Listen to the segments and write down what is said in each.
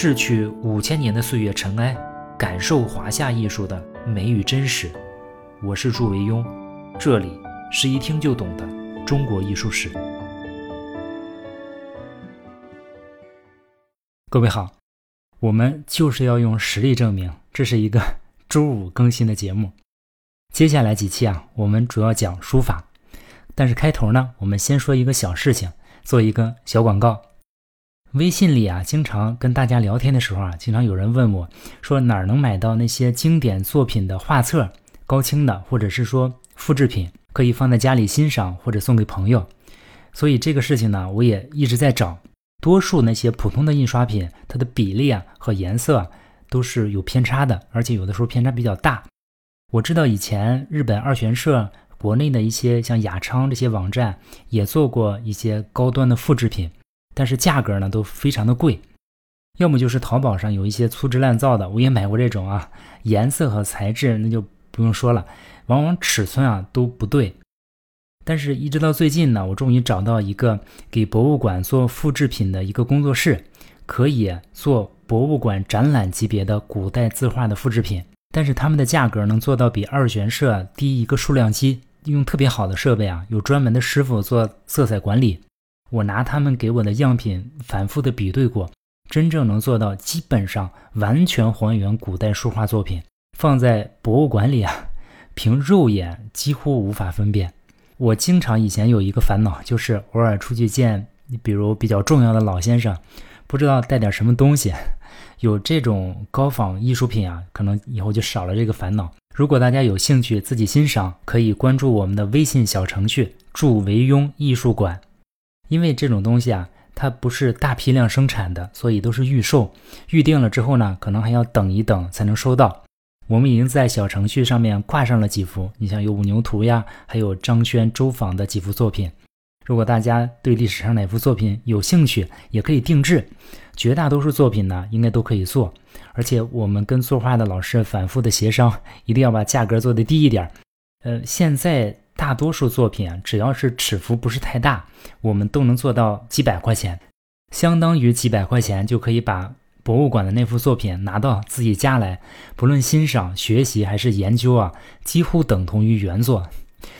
逝去五千年的岁月尘埃，感受华夏艺术的美与真实。我是祝维庸，这里是一听就懂的中国艺术史。各位好，我们就是要用实力证明，这是一个 周五更新的节目。接下来几期啊，我们主要讲书法，但是开头呢，我们先说一个小事情，做一个小广告。微信里啊，经常跟大家聊天的时候啊，经常有人问我，说哪儿能买到那些经典作品的画册，高清的，或者是说复制品，可以放在家里欣赏或者送给朋友。所以这个事情呢，我也一直在找。多数那些普通的印刷品，它的比例啊和颜色啊都是有偏差的，而且有的时候偏差比较大。我知道以前日本二玄社、国内的一些像雅昌这些网站也做过一些高端的复制品。但是价格呢都非常的贵，要么就是淘宝上有一些粗制滥造的，我也买过这种啊，颜色和材质那就不用说了，往往尺寸啊都不对。但是，一直到最近呢，我终于找到一个给博物馆做复制品的一个工作室，可以做博物馆展览级别的古代字画的复制品，但是他们的价格能做到比二玄社低一个数量级，用特别好的设备啊，有专门的师傅做色彩管理。我拿他们给我的样品反复的比对过，真正能做到基本上完全还原古代书画作品，放在博物馆里啊，凭肉眼几乎无法分辨。我经常以前有一个烦恼，就是偶尔出去见，比如比较重要的老先生，不知道带点什么东西。有这种高仿艺术品啊，可能以后就少了这个烦恼。如果大家有兴趣自己欣赏，可以关注我们的微信小程序“祝维庸艺术馆”。因为这种东西啊，它不是大批量生产的，所以都是预售。预定了之后呢，可能还要等一等才能收到。我们已经在小程序上面挂上了几幅，你像有五牛图呀，还有张轩、周访的几幅作品。如果大家对历史上哪幅作品有兴趣，也可以定制。绝大多数作品呢，应该都可以做。而且我们跟作画的老师反复的协商，一定要把价格做的低一点。呃，现在。大多数作品啊，只要是尺幅不是太大，我们都能做到几百块钱，相当于几百块钱就可以把博物馆的那幅作品拿到自己家来，不论欣赏、学习还是研究啊，几乎等同于原作。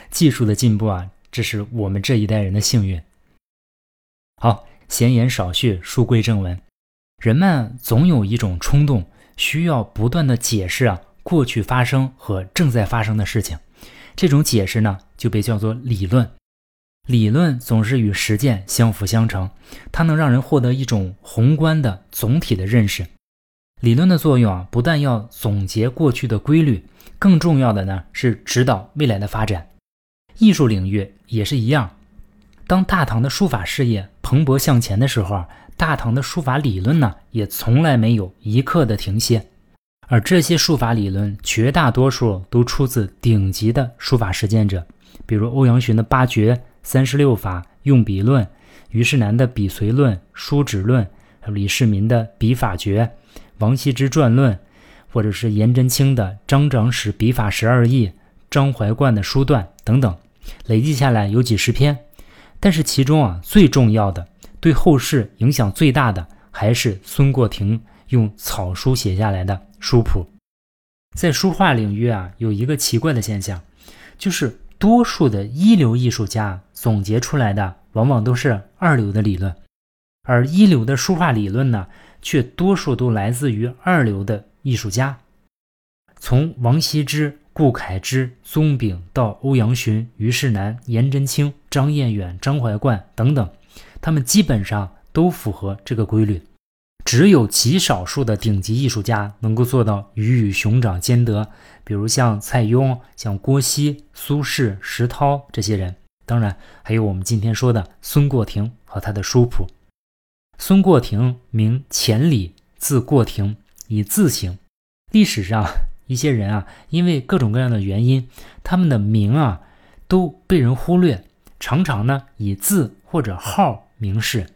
技术的进步啊，这是我们这一代人的幸运。好，闲言少叙，书归正文。人们总有一种冲动，需要不断的解释啊过去发生和正在发生的事情。这种解释呢，就被叫做理论。理论总是与实践相辅相成，它能让人获得一种宏观的总体的认识。理论的作用啊，不但要总结过去的规律，更重要的呢是指导未来的发展。艺术领域也是一样。当大唐的书法事业蓬勃向前的时候啊，大唐的书法理论呢，也从来没有一刻的停歇。而这些书法理论，绝大多数都出自顶级的书法实践者，比如欧阳询的八绝、三十六法、用笔论，虞世南的笔随论、书指论，李世民的笔法诀，王羲之传论，或者是颜真卿的《张长史笔法十二义》，张怀灌的书段等等，累计下来有几十篇。但是其中啊，最重要的，对后世影响最大的，还是孙过庭用草书写下来的。书谱，在书画领域啊，有一个奇怪的现象，就是多数的一流艺术家总结出来的，往往都是二流的理论，而一流的书画理论呢，却多数都来自于二流的艺术家。从王羲之、顾恺之、宗炳到欧阳询、虞世南、颜真卿、张彦远、张怀灌等等，他们基本上都符合这个规律。只有极少数的顶级艺术家能够做到鱼与熊掌兼得，比如像蔡邕、像郭熙、苏轼、石涛这些人。当然，还有我们今天说的孙过庭和他的书谱。孙过庭名钱理，字过庭，以字行。历史上一些人啊，因为各种各样的原因，他们的名啊都被人忽略，常常呢以字或者号名士，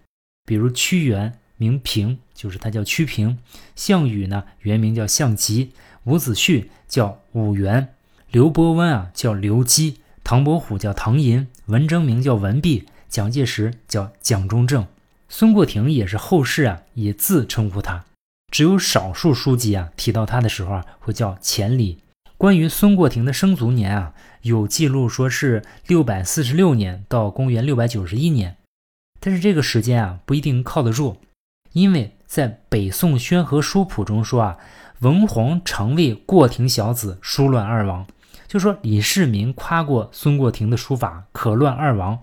比如屈原。名平，就是他叫屈平。项羽呢，原名叫项籍；伍子胥叫伍元；刘伯温啊叫刘基；唐伯虎叫唐寅；文征明叫文弼；蒋介石叫蒋中正；孙过庭也是后世啊以字称呼他。只有少数书籍啊提到他的时候啊会叫钱理。关于孙过庭的生卒年啊，有记录说是六百四十六年到公元六百九十一年，但是这个时间啊不一定靠得住，因为在北宋宣和书谱中说啊，文皇常为过庭小子书乱二王，就说李世民夸过孙过庭的书法可乱二王。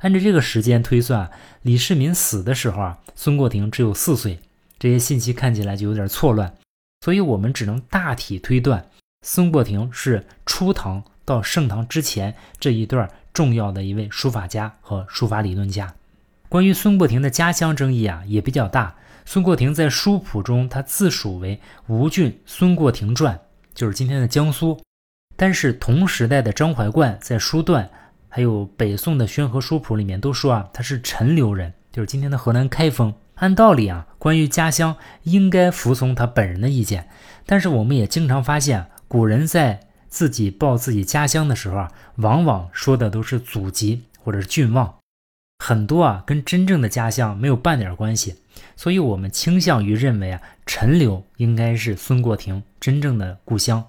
按照这个时间推算，李世民死的时候啊，孙过庭只有四岁。这些信息看起来就有点错乱，所以我们只能大体推断，孙过庭是初唐到盛唐之前这一段重要的一位书法家和书法理论家。关于孙过庭的家乡争议啊，也比较大。孙过庭在书谱中，他自属为吴郡孙过庭传，就是今天的江苏。但是同时代的张怀灌在书段。还有北宋的宣和书谱里面都说啊，他是陈留人，就是今天的河南开封。按道理啊，关于家乡应该服从他本人的意见。但是我们也经常发现，古人在自己报自己家乡的时候啊，往往说的都是祖籍或者是郡望，很多啊跟真正的家乡没有半点关系。所以我们倾向于认为啊，陈留应该是孙过庭真正的故乡，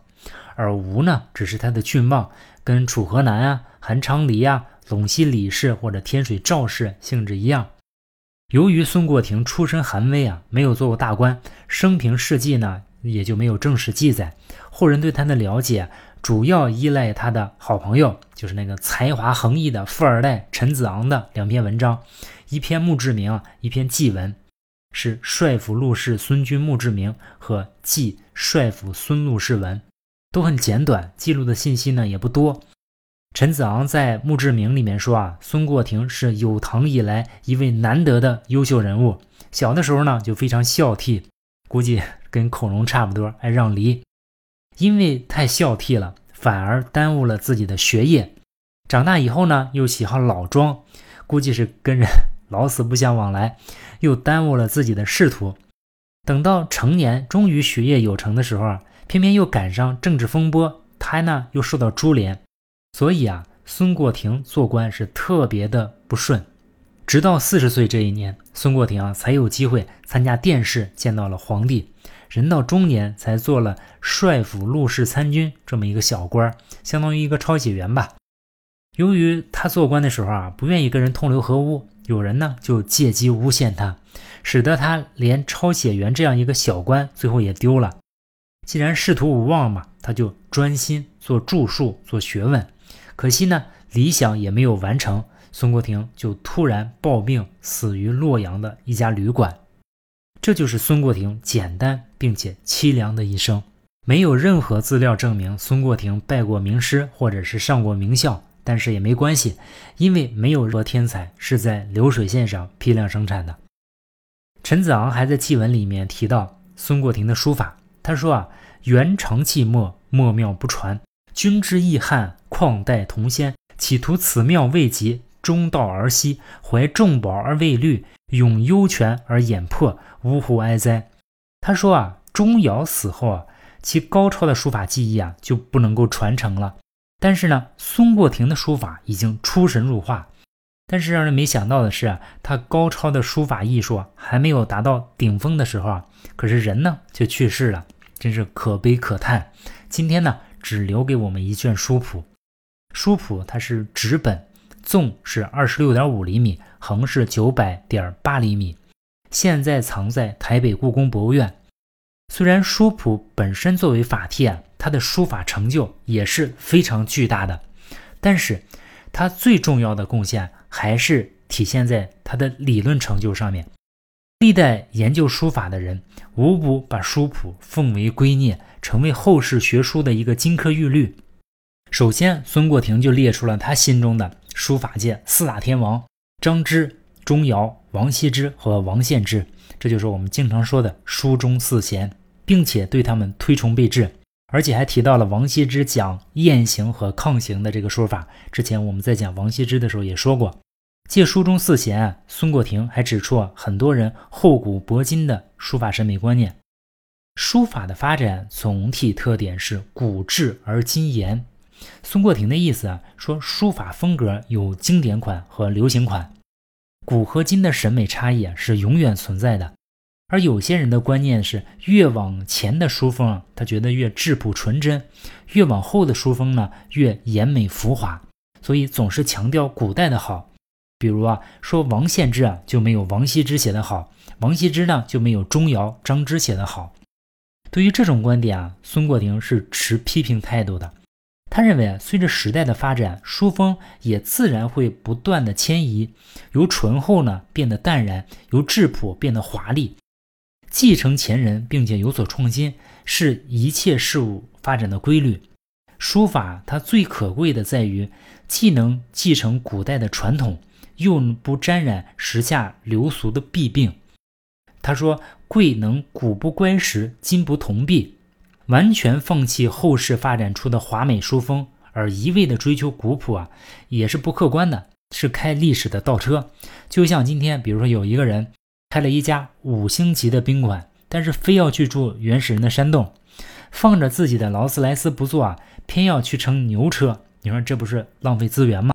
而吴呢，只是他的郡望。跟楚河南啊、韩昌黎啊、陇西李氏或者天水赵氏性质一样。由于孙过庭出身寒微啊，没有做过大官，生平事迹呢也就没有正史记载。后人对他的了解主要依赖他的好朋友，就是那个才华横溢的富二代陈子昂的两篇文章，一篇墓志铭，一篇祭文，是《帅府陆氏孙君墓志铭》和《祭帅府孙陆氏文》。都很简短，记录的信息呢也不多。陈子昂在墓志铭里面说啊，孙过庭是有唐以来一位难得的优秀人物。小的时候呢就非常孝悌，估计跟孔融差不多，爱让梨。因为太孝悌了，反而耽误了自己的学业。长大以后呢又喜好老庄，估计是跟人老死不相往来，又耽误了自己的仕途。等到成年，终于学业有成的时候啊。偏偏又赶上政治风波，他呢又受到株连，所以啊，孙过庭做官是特别的不顺。直到四十岁这一年，孙过庭啊才有机会参加殿试，见到了皇帝。人到中年才做了帅府录事参军这么一个小官，相当于一个抄写员吧。由于他做官的时候啊，不愿意跟人同流合污，有人呢就借机诬陷他，使得他连抄写员这样一个小官最后也丢了。既然仕途无望嘛，他就专心做著述、做学问。可惜呢，理想也没有完成，孙国庭就突然暴病，死于洛阳的一家旅馆。这就是孙过庭简单并且凄凉的一生。没有任何资料证明孙过庭拜过名师或者是上过名校，但是也没关系，因为没有任何天才是在流水线上批量生产的。陈子昂还在祭文里面提到孙过庭的书法。他说啊，元长气墨，墨妙不传。君之意汉，况代同先？企图此妙未及，中道而息。怀重宝而未虑，永幽泉而掩破，呜呼哀哉！他说啊，钟繇死后啊，其高超的书法技艺啊就不能够传承了。但是呢，孙过庭的书法已经出神入化。但是让人没想到的是啊，他高超的书法艺术还没有达到顶峰的时候啊，可是人呢就去世了。真是可悲可叹。今天呢，只留给我们一卷书谱。书谱它是纸本，纵是二十六点五厘米，横是九百点八厘米。现在藏在台北故宫博物院。虽然书谱本身作为法帖，它的书法成就也是非常巨大的，但是它最重要的贡献还是体现在它的理论成就上面。历代研究书法的人，无不把书谱奉为圭臬，成为后世学书的一个金科玉律。首先，孙过庭就列出了他心中的书法界四大天王：张芝、钟繇、王羲之和王献之。这就是我们经常说的书中四贤，并且对他们推崇备至，而且还提到了王羲之讲雁行和抗行的这个说法。之前我们在讲王羲之的时候也说过。借书中四贤，孙过庭还指出啊，很多人厚古薄今的书法审美观念。书法的发展总体特点是古质而今严。孙过庭的意思啊，说书法风格有经典款和流行款，古和今的审美差异啊是永远存在的。而有些人的观念是，越往前的书风，啊他觉得越质朴纯真；越往后的书风呢，越严美浮华。所以总是强调古代的好。比如啊，说王献之啊就没有王羲之写的好，王羲之呢就没有钟繇、张芝写的好。对于这种观点啊，孙过庭是持批评态度的。他认为啊，随着时代的发展，书风也自然会不断的迁移，由醇厚呢变得淡然，由质朴变得华丽。继承前人，并且有所创新，是一切事物发展的规律。书法它最可贵的在于，既能继承古代的传统，又不沾染时下流俗的弊病。他说：“贵能古不乖时，今不同弊。”完全放弃后世发展出的华美书风，而一味的追求古朴啊，也是不客观的，是开历史的倒车。就像今天，比如说有一个人开了一家五星级的宾馆，但是非要去住原始人的山洞，放着自己的劳斯莱斯不坐啊，偏要去乘牛车，你说这不是浪费资源吗？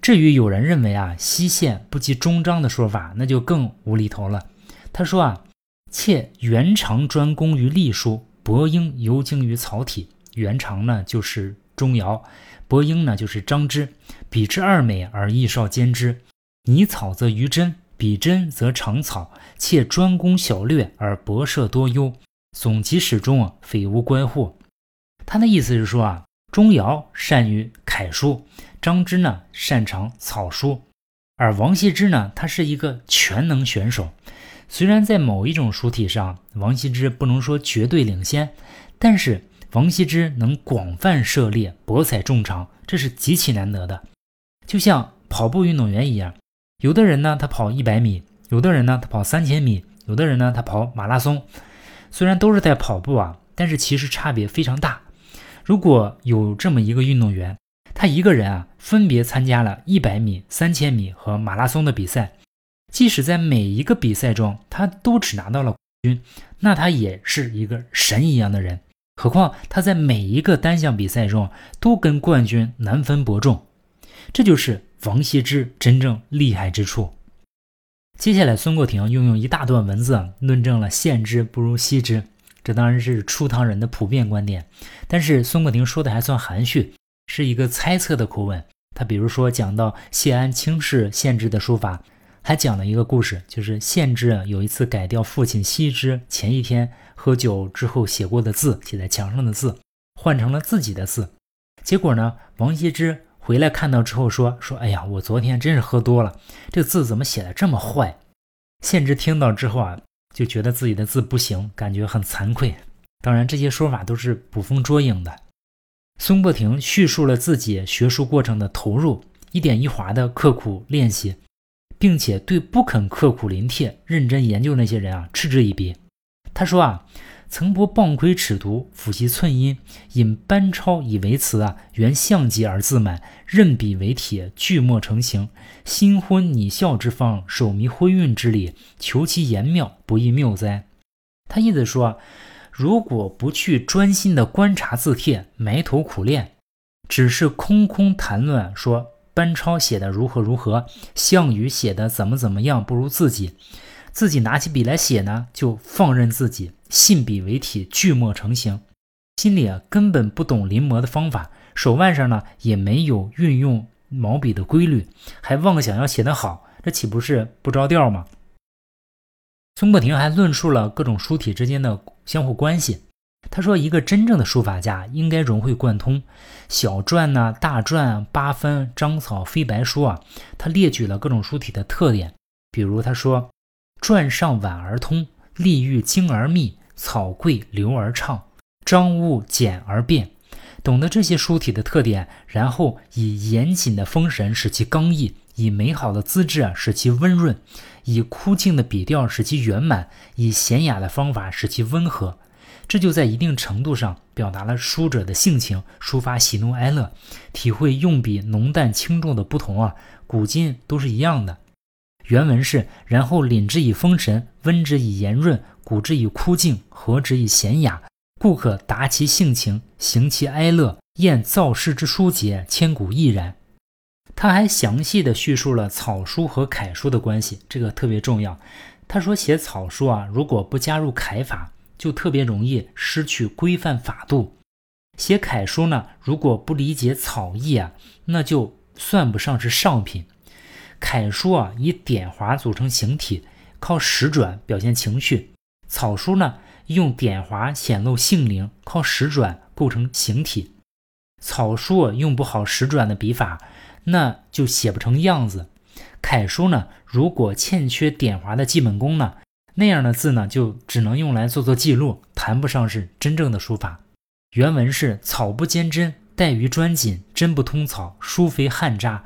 至于有人认为啊，西线不及中章的说法，那就更无厘头了。他说啊，妾原长专攻于隶书。伯英尤精于草体，元长呢就是钟繇，伯英呢就是张芝，比之二美而艺少兼之。拟草则于真，比真则长草，且专攻小略而博涉多优。总其始终啊，非无乖乎？他的意思是说啊，钟繇善于楷书，张芝呢擅长草书，而王羲之呢，他是一个全能选手。虽然在某一种书体上，王羲之不能说绝对领先，但是王羲之能广泛涉猎、博采众长，这是极其难得的。就像跑步运动员一样，有的人呢他跑一百米，有的人呢他跑三千米，有的人呢他跑马拉松。虽然都是在跑步啊，但是其实差别非常大。如果有这么一个运动员，他一个人啊分别参加了一百米、三千米和马拉松的比赛。即使在每一个比赛中，他都只拿到了冠军，那他也是一个神一样的人。何况他在每一个单项比赛中都跟冠军难分伯仲，这就是王羲之真正厉害之处。接下来，孙过庭又用一大段文字论证了献之不如羲之，这当然是初唐人的普遍观点。但是孙过庭说的还算含蓄，是一个猜测的口吻。他比如说讲到谢安轻视献之的书法。还讲了一个故事，就是献之有一次改掉父亲羲之前一天喝酒之后写过的字，写在墙上的字，换成了自己的字。结果呢，王羲之回来看到之后说：“说哎呀，我昨天真是喝多了，这字怎么写的这么坏？”献之听到之后啊，就觉得自己的字不行，感觉很惭愧。当然，这些说法都是捕风捉影的。孙伯庭叙述了自己学术过程的投入，一点一划的刻苦练习。并且对不肯刻苦临帖、认真研究那些人啊嗤之以鼻。他说啊，曾不傍窥尺牍，抚习寸阴，引班超以为辞啊，原象极而自满，任笔为帖，句墨成形。新婚拟笑之方，手迷昏韵之理，求其言妙，不亦谬哉？他意思说，如果不去专心的观察字帖，埋头苦练，只是空空谈论说。班超写的如何如何，项羽写的怎么怎么样不如自己，自己拿起笔来写呢，就放任自己，信笔为体，句墨成形，心里啊根本不懂临摹的方法，手腕上呢也没有运用毛笔的规律，还妄想要写得好，这岂不是不着调吗？孙过庭还论述了各种书体之间的相互关系。他说：“一个真正的书法家应该融会贯通，小篆呐、大篆、八分、章草、飞白书啊。他列举了各种书体的特点，比如他说：篆上婉而通，隶欲精而密，草贵流而畅，章务简而变。懂得这些书体的特点，然后以严谨的风神使其刚毅，以美好的资质啊使其温润，以枯静的笔调使其圆满，以娴雅的方法使其温和。”这就在一定程度上表达了书者的性情，抒发喜怒哀乐，体会用笔浓淡轻重的不同啊，古今都是一样的。原文是：然后凛之以风神，温之以炎润，古之以枯静，和之以娴雅，故可达其性情，行其哀乐，验造诗之书节，千古亦然。他还详细的叙述了草书和楷书的关系，这个特别重要。他说写草书啊，如果不加入楷法，就特别容易失去规范法度。写楷书呢，如果不理解草意啊，那就算不上是上品。楷书啊，以点划组成形体，靠实转表现情绪；草书呢，用点划显露性灵，靠实转构成形体。草书用不好实转的笔法，那就写不成样子。楷书呢，如果欠缺点划的基本功呢，那样的字呢，就只能用来做做记录，谈不上是真正的书法。原文是“草不兼真，带于专谨，真不通草，书非汉札。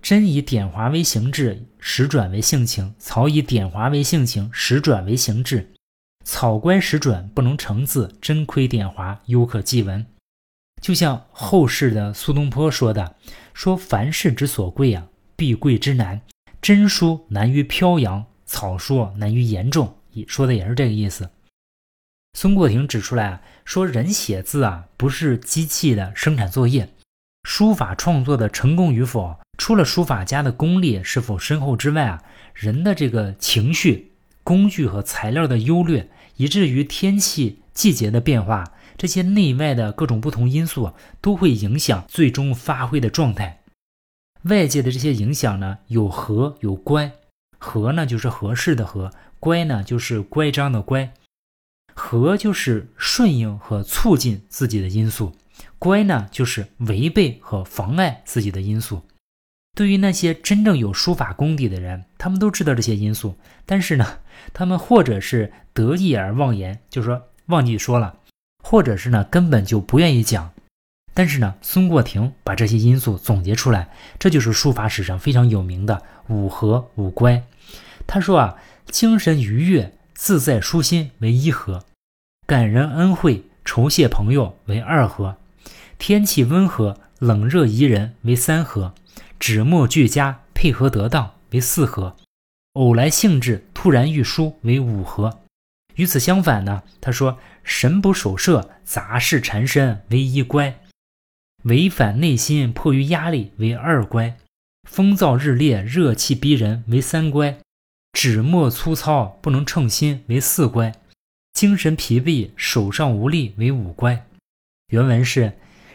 真以点划为形制，实转为性情；草以点划为性情，实转为形制。草乖实转，不能成字，真亏点划，犹可记文。”就像后世的苏东坡说的：“说凡事之所贵啊，必贵之难。真书难于飘扬，草书难于言重。”说的也是这个意思。孙过庭指出来啊，说人写字啊，不是机器的生产作业。书法创作的成功与否，除了书法家的功力是否深厚之外啊，人的这个情绪、工具和材料的优劣，以至于天气、季节的变化，这些内外的各种不同因素，都会影响最终发挥的状态。外界的这些影响呢，有和有乖。和呢，就是合适的和；乖呢，就是乖张的乖。和就是顺应和促进自己的因素，乖呢就是违背和妨碍自己的因素。对于那些真正有书法功底的人，他们都知道这些因素，但是呢，他们或者是得意而忘言，就是说忘记说了，或者是呢根本就不愿意讲。但是呢，孙过庭把这些因素总结出来，这就是书法史上非常有名的五和五乖。他说啊，精神愉悦。自在舒心为一和，感人恩惠、酬谢朋友为二和，天气温和、冷热宜人为三和，纸墨俱佳、配合得当为四和，偶来兴致、突然欲书为五和。与此相反呢，他说神不守舍、杂事缠身为一乖，违反内心、迫于压力为二乖，风燥日烈、热气逼人为三乖。纸墨粗糙不能称心为四乖，精神疲惫手上无力为五乖。原文是：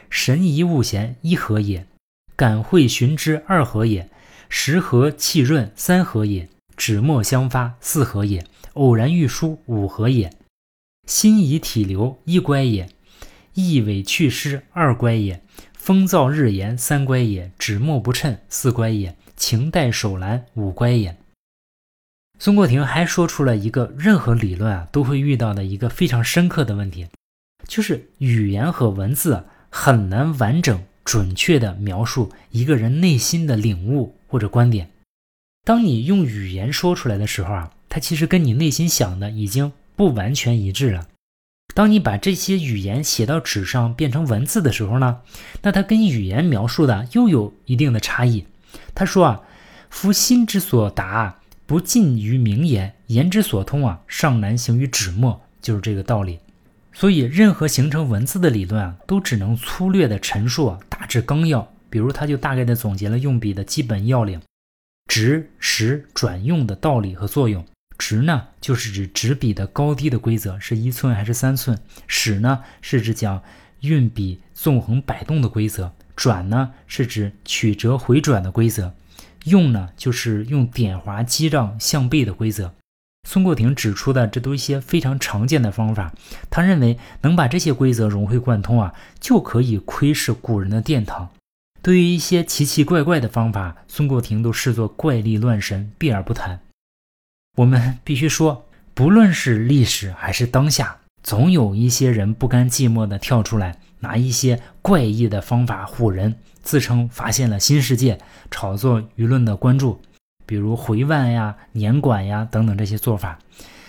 神怡物闲一合也，感会寻之二合也，时和气润三合也，纸墨相发四合也，偶然遇书五合也，心怡体流一乖也，意委去失二乖也，风燥日炎三乖也，纸墨不称四乖也，情带手兰五乖也。孙过庭还说出了一个任何理论啊都会遇到的一个非常深刻的问题，就是语言和文字很难完整准确地描述一个人内心的领悟或者观点。当你用语言说出来的时候啊，它其实跟你内心想的已经不完全一致了。当你把这些语言写到纸上变成文字的时候呢，那它跟语言描述的又有一定的差异。他说啊，夫心之所达。不尽于名言，言之所通啊，尚难行于纸墨，就是这个道理。所以，任何形成文字的理论啊，都只能粗略的陈述啊，大致纲要。比如，他就大概的总结了用笔的基本要领：直、实、转用的道理和作用。直呢，就是指纸笔的高低的规则，是一寸还是三寸；使呢，是指讲运笔纵横摆动的规则；转呢，是指曲折回转的规则。用呢，就是用点划击杖向背的规则。孙过庭指出的，这都一些非常常见的方法。他认为能把这些规则融会贯通啊，就可以窥视古人的殿堂。对于一些奇奇怪怪的方法，孙过庭都视作怪力乱神，避而不谈。我们必须说，不论是历史还是当下，总有一些人不甘寂寞的跳出来，拿一些怪异的方法唬人。自称发现了新世界，炒作舆论的关注，比如回万呀、年管呀等等这些做法。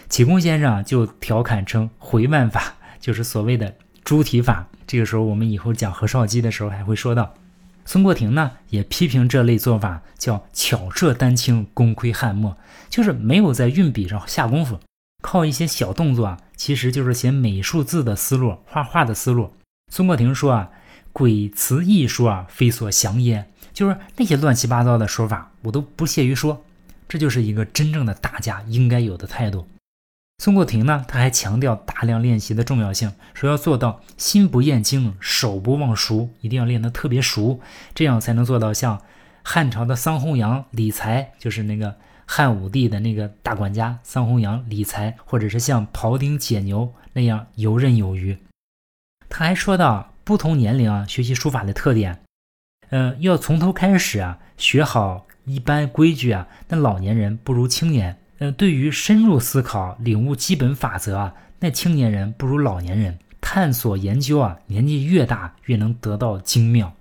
启功先生就调侃称，回万法 就是所谓的猪蹄法。这个时候，我们以后讲何绍基的时候还会说到。孙过庭呢，也批评这类做法叫巧设丹青，功亏汉墨，就是没有在运笔上下功夫，靠一些小动作啊，其实就是写美术字的思路、画画的思路。孙过庭说啊。鬼词艺术啊，非所详也。就是那些乱七八糟的说法，我都不屑于说。这就是一个真正的大家应该有的态度。孙过庭呢，他还强调大量练习的重要性，说要做到心不厌精，手不忘熟，一定要练得特别熟，这样才能做到像汉朝的桑弘羊理财，就是那个汉武帝的那个大管家桑弘羊理财，或者是像庖丁解牛那样游刃有余。他还说到不同年龄啊学习书法的特点，呃，要从头开始啊学好一般规矩啊，那老年人不如青年。呃，对于深入思考、领悟基本法则啊，那青年人不如老年人探索研究啊，年纪越大越能得到精妙。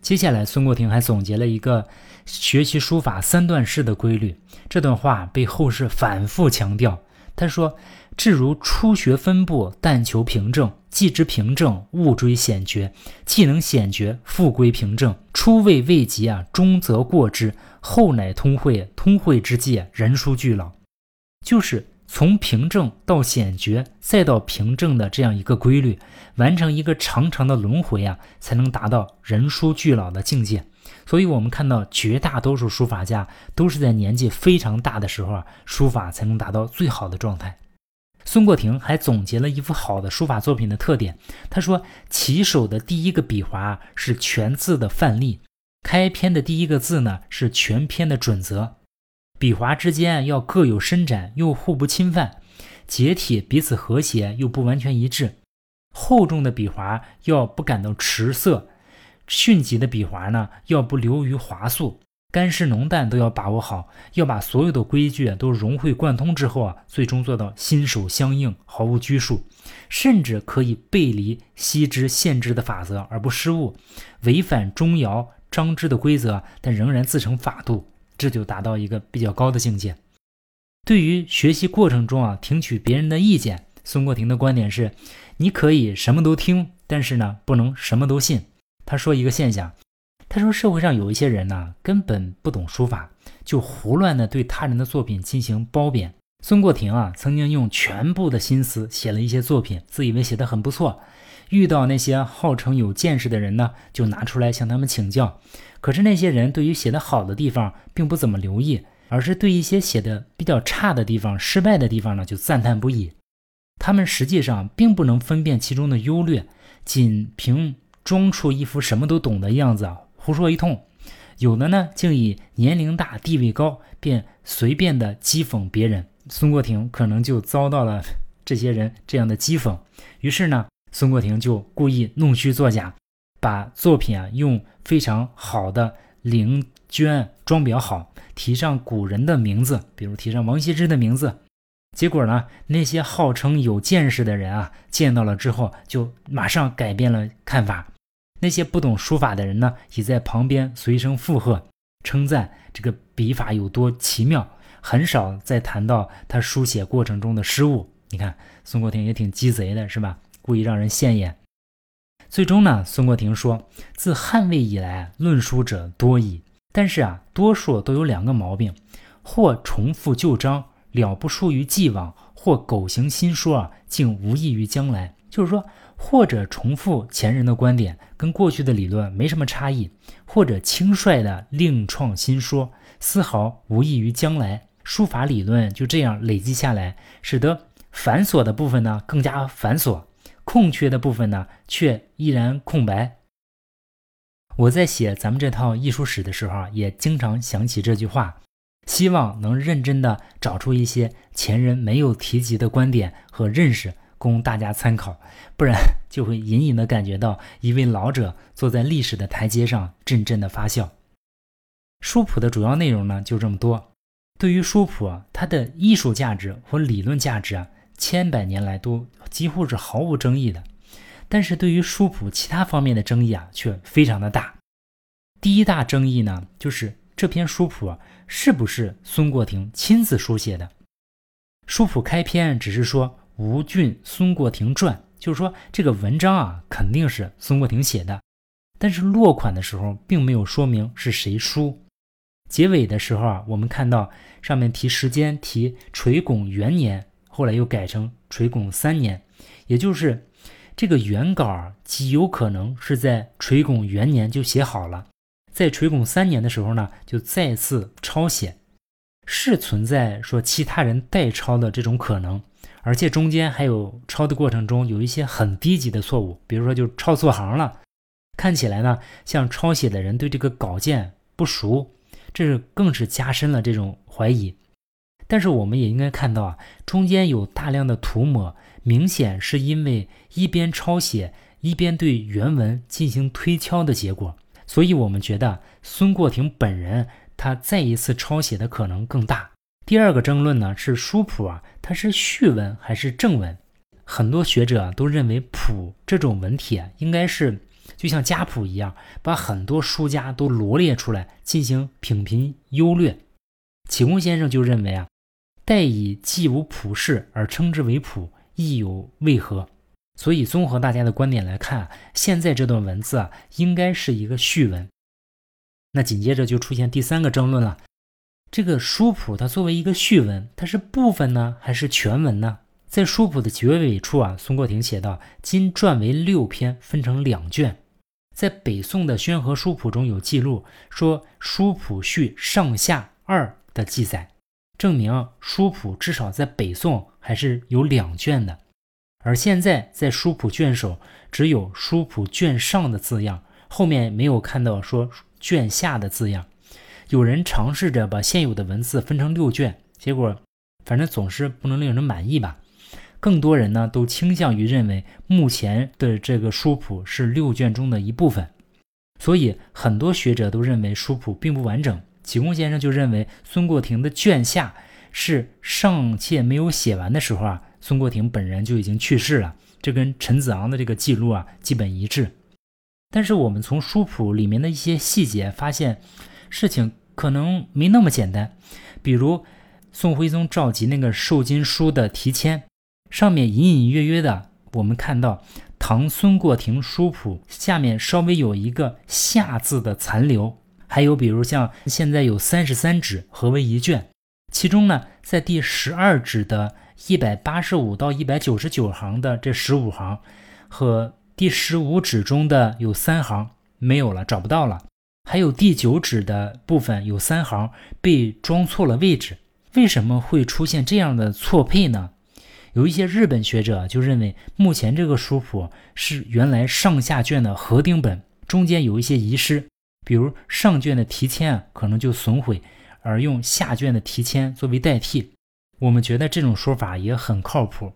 接下来，孙过庭还总结了一个学习书法三段式的规律，这段话被后世反复强调。他说：“至如初学分部，但求平正；既知平正，勿追险绝；既能险绝，复归平正。初未未及啊，终则过之。”后乃通会，通会之际，人书俱老，就是从平正到险绝，再到平正的这样一个规律，完成一个长长的轮回啊，才能达到人书俱老的境界。所以，我们看到绝大多数书法家都是在年纪非常大的时候啊，书法才能达到最好的状态。孙过庭还总结了一幅好的书法作品的特点，他说：起手的第一个笔划是全字的范例。开篇的第一个字呢，是全篇的准则。笔划之间要各有伸展，又互不侵犯；结体彼此和谐，又不完全一致。厚重的笔划要不感到迟涩，迅疾的笔划呢，要不流于滑速。干湿浓淡都要把握好，要把所有的规矩都融会贯通之后啊，最终做到心手相应，毫无拘束，甚至可以背离西之限制的法则而不失误，违反钟繇。张之的规则，但仍然自成法度，这就达到一个比较高的境界。对于学习过程中啊，听取别人的意见，孙过庭的观点是：你可以什么都听，但是呢，不能什么都信。他说一个现象，他说社会上有一些人呢，根本不懂书法，就胡乱的对他人的作品进行褒贬。孙过庭啊，曾经用全部的心思写了一些作品，自以为写的很不错。遇到那些号称有见识的人呢，就拿出来向他们请教。可是那些人对于写的好的地方并不怎么留意，而是对一些写的比较差的地方、失败的地方呢就赞叹不已。他们实际上并不能分辨其中的优劣，仅凭装出一副什么都懂的样子啊，胡说一通。有的呢，竟以年龄大、地位高，便随便的讥讽别人。孙过庭可能就遭到了这些人这样的讥讽，于是呢。孙过庭就故意弄虚作假，把作品啊用非常好的绫绢装裱好，提上古人的名字，比如提上王羲之的名字。结果呢，那些号称有见识的人啊，见到了之后就马上改变了看法。那些不懂书法的人呢，也在旁边随声附和，称赞这个笔法有多奇妙，很少再谈到他书写过程中的失误。你看，孙过庭也挺鸡贼的，是吧？故意让人现眼，最终呢，孙过庭说：“自汉魏以来，论书者多矣。但是啊，多数都有两个毛病：或重复旧章，了不输于既往；或苟行新说啊，竟无益于将来。就是说，或者重复前人的观点，跟过去的理论没什么差异；或者轻率的另创新说，丝毫无益于将来。书法理论就这样累积下来，使得繁琐的部分呢更加繁琐。”空缺的部分呢，却依然空白。我在写咱们这套艺术史的时候，也经常想起这句话，希望能认真的找出一些前人没有提及的观点和认识，供大家参考。不然就会隐隐的感觉到一位老者坐在历史的台阶上，阵阵的发笑。书谱的主要内容呢，就这么多。对于书谱啊，它的艺术价值和理论价值啊。千百年来都几乎是毫无争议的，但是对于书谱其他方面的争议啊，却非常的大。第一大争议呢，就是这篇书谱，是不是孙过庭亲自书写的？书谱开篇只是说“吴郡孙过庭传”，就是说这个文章啊，肯定是孙过庭写的，但是落款的时候并没有说明是谁书。结尾的时候啊，我们看到上面提时间，提垂拱元年。后来又改成垂拱三年，也就是这个原稿极有可能是在垂拱元年就写好了，在垂拱三年的时候呢，就再次抄写。是存在说其他人代抄的这种可能，而且中间还有抄的过程中有一些很低级的错误，比如说就抄错行了，看起来呢像抄写的人对这个稿件不熟，这是更是加深了这种怀疑。但是我们也应该看到啊，中间有大量的涂抹，明显是因为一边抄写一边对原文进行推敲的结果。所以，我们觉得孙过庭本人他再一次抄写的可能更大。第二个争论呢是书谱啊，它是序文还是正文？很多学者都认为谱这种文体，应该是就像家谱一样，把很多书家都罗列出来进行品评优劣。启功先生就认为啊。待以既无普世而称之为谱，亦有为何？所以综合大家的观点来看，现在这段文字啊，应该是一个序文。那紧接着就出现第三个争论了：这个书谱它作为一个序文，它是部分呢，还是全文呢？在书谱的结尾处啊，孙过庭写道：“今撰为六篇，分成两卷。”在北宋的宣和书谱中有记录说，书谱序上下二的记载。证明书谱至少在北宋还是有两卷的，而现在在书谱卷首只有书谱卷上的字样，后面没有看到说卷下的字样。有人尝试着把现有的文字分成六卷，结果反正总是不能令人满意吧。更多人呢都倾向于认为目前的这个书谱是六卷中的一部分，所以很多学者都认为书谱并不完整。启功先生就认为孙过庭的卷下是尚且没有写完的时候啊，孙过庭本人就已经去世了，这跟陈子昂的这个记录啊基本一致。但是我们从书谱里面的一些细节发现，事情可能没那么简单。比如宋徽宗召集那个授金书的题签，上面隐隐约约的我们看到唐孙过庭书谱下面稍微有一个下字的残留。还有，比如像现在有三十三纸合为一卷，其中呢，在第十二纸的一百八十五到一百九十九行的这十五行，和第十五纸中的有三行没有了，找不到了。还有第九纸的部分有三行被装错了位置，为什么会出现这样的错配呢？有一些日本学者就认为，目前这个书谱是原来上下卷的合订本，中间有一些遗失。比如上卷的题签啊，可能就损毁，而用下卷的题签作为代替。我们觉得这种说法也很靠谱。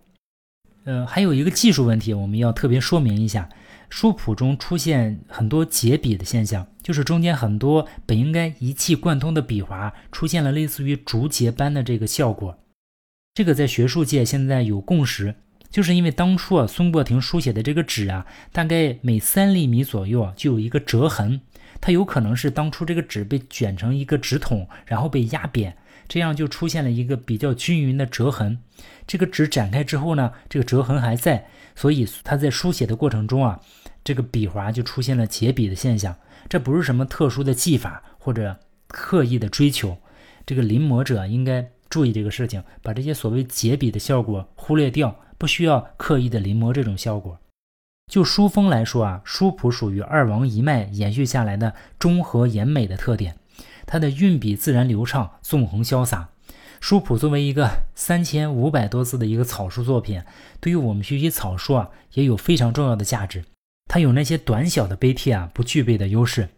呃，还有一个技术问题，我们要特别说明一下：书谱中出现很多结笔的现象，就是中间很多本应该一气贯通的笔划，出现了类似于竹节般的这个效果。这个在学术界现在有共识，就是因为当初啊，孙过庭书写的这个纸啊，大概每三厘米左右啊，就有一个折痕。它有可能是当初这个纸被卷成一个纸筒，然后被压扁，这样就出现了一个比较均匀的折痕。这个纸展开之后呢，这个折痕还在，所以它在书写的过程中啊，这个笔划就出现了结笔的现象。这不是什么特殊的技法或者刻意的追求，这个临摹者应该注意这个事情，把这些所谓结笔的效果忽略掉，不需要刻意的临摹这种效果。就书风来说啊，书谱属于二王一脉延续下来的中和严美的特点，它的运笔自然流畅，纵横潇洒。书谱作为一个三千五百多字的一个草书作品，对于我们学习草书啊，也有非常重要的价值。它有那些短小的碑帖啊不具备的优势。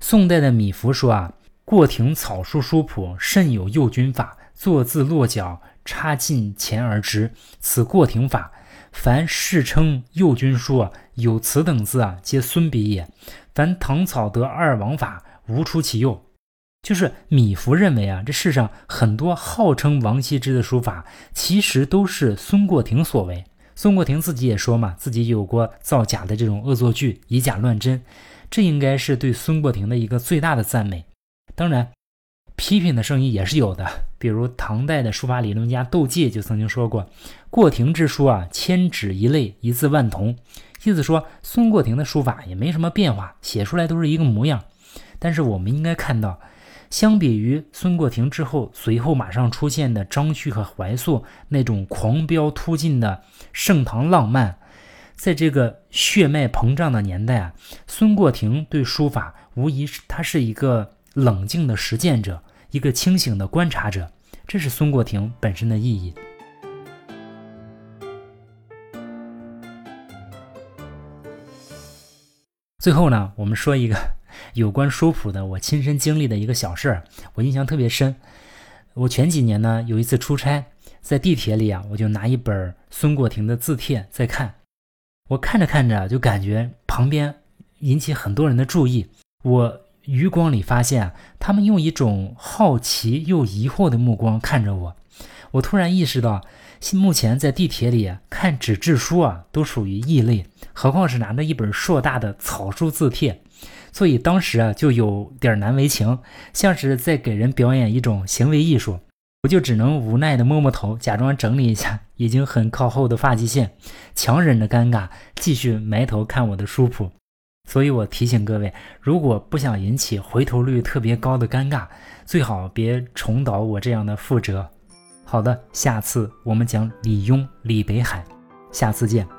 宋代的米芾说啊，过庭草书书谱甚有右军法，作字落脚插进前而直，此过庭法。凡世称右军书啊，有此等字啊，皆孙笔也。凡唐草得二王法，无出其右。就是米芾认为啊，这世上很多号称王羲之的书法，其实都是孙过庭所为。孙过庭自己也说嘛，自己有过造假的这种恶作剧，以假乱真，这应该是对孙过庭的一个最大的赞美。当然。批评的声音也是有的，比如唐代的书法理论家窦介就曾经说过：“过庭之书啊，千纸一类，一字万同。”意思说孙过庭的书法也没什么变化，写出来都是一个模样。但是我们应该看到，相比于孙过庭之后随后马上出现的张旭和怀素那种狂飙突进的盛唐浪漫，在这个血脉膨胀的年代啊，孙过庭对书法无疑是他是一个冷静的实践者。一个清醒的观察者，这是孙过庭本身的意义。最后呢，我们说一个有关书谱的我亲身经历的一个小事儿，我印象特别深。我前几年呢有一次出差，在地铁里啊，我就拿一本孙过庭的字帖在看，我看着看着就感觉旁边引起很多人的注意，我余光里发现他们用一种好奇又疑惑的目光看着我，我突然意识到。目前在地铁里看纸质书啊，都属于异类，何况是拿着一本硕大的草书字帖，所以当时啊就有点难为情，像是在给人表演一种行为艺术，我就只能无奈的摸摸头，假装整理一下已经很靠后的发际线，强忍着尴尬，继续埋头看我的书谱。所以我提醒各位，如果不想引起回头率特别高的尴尬，最好别重蹈我这样的覆辙。好的，下次我们讲李邕、李北海，下次见。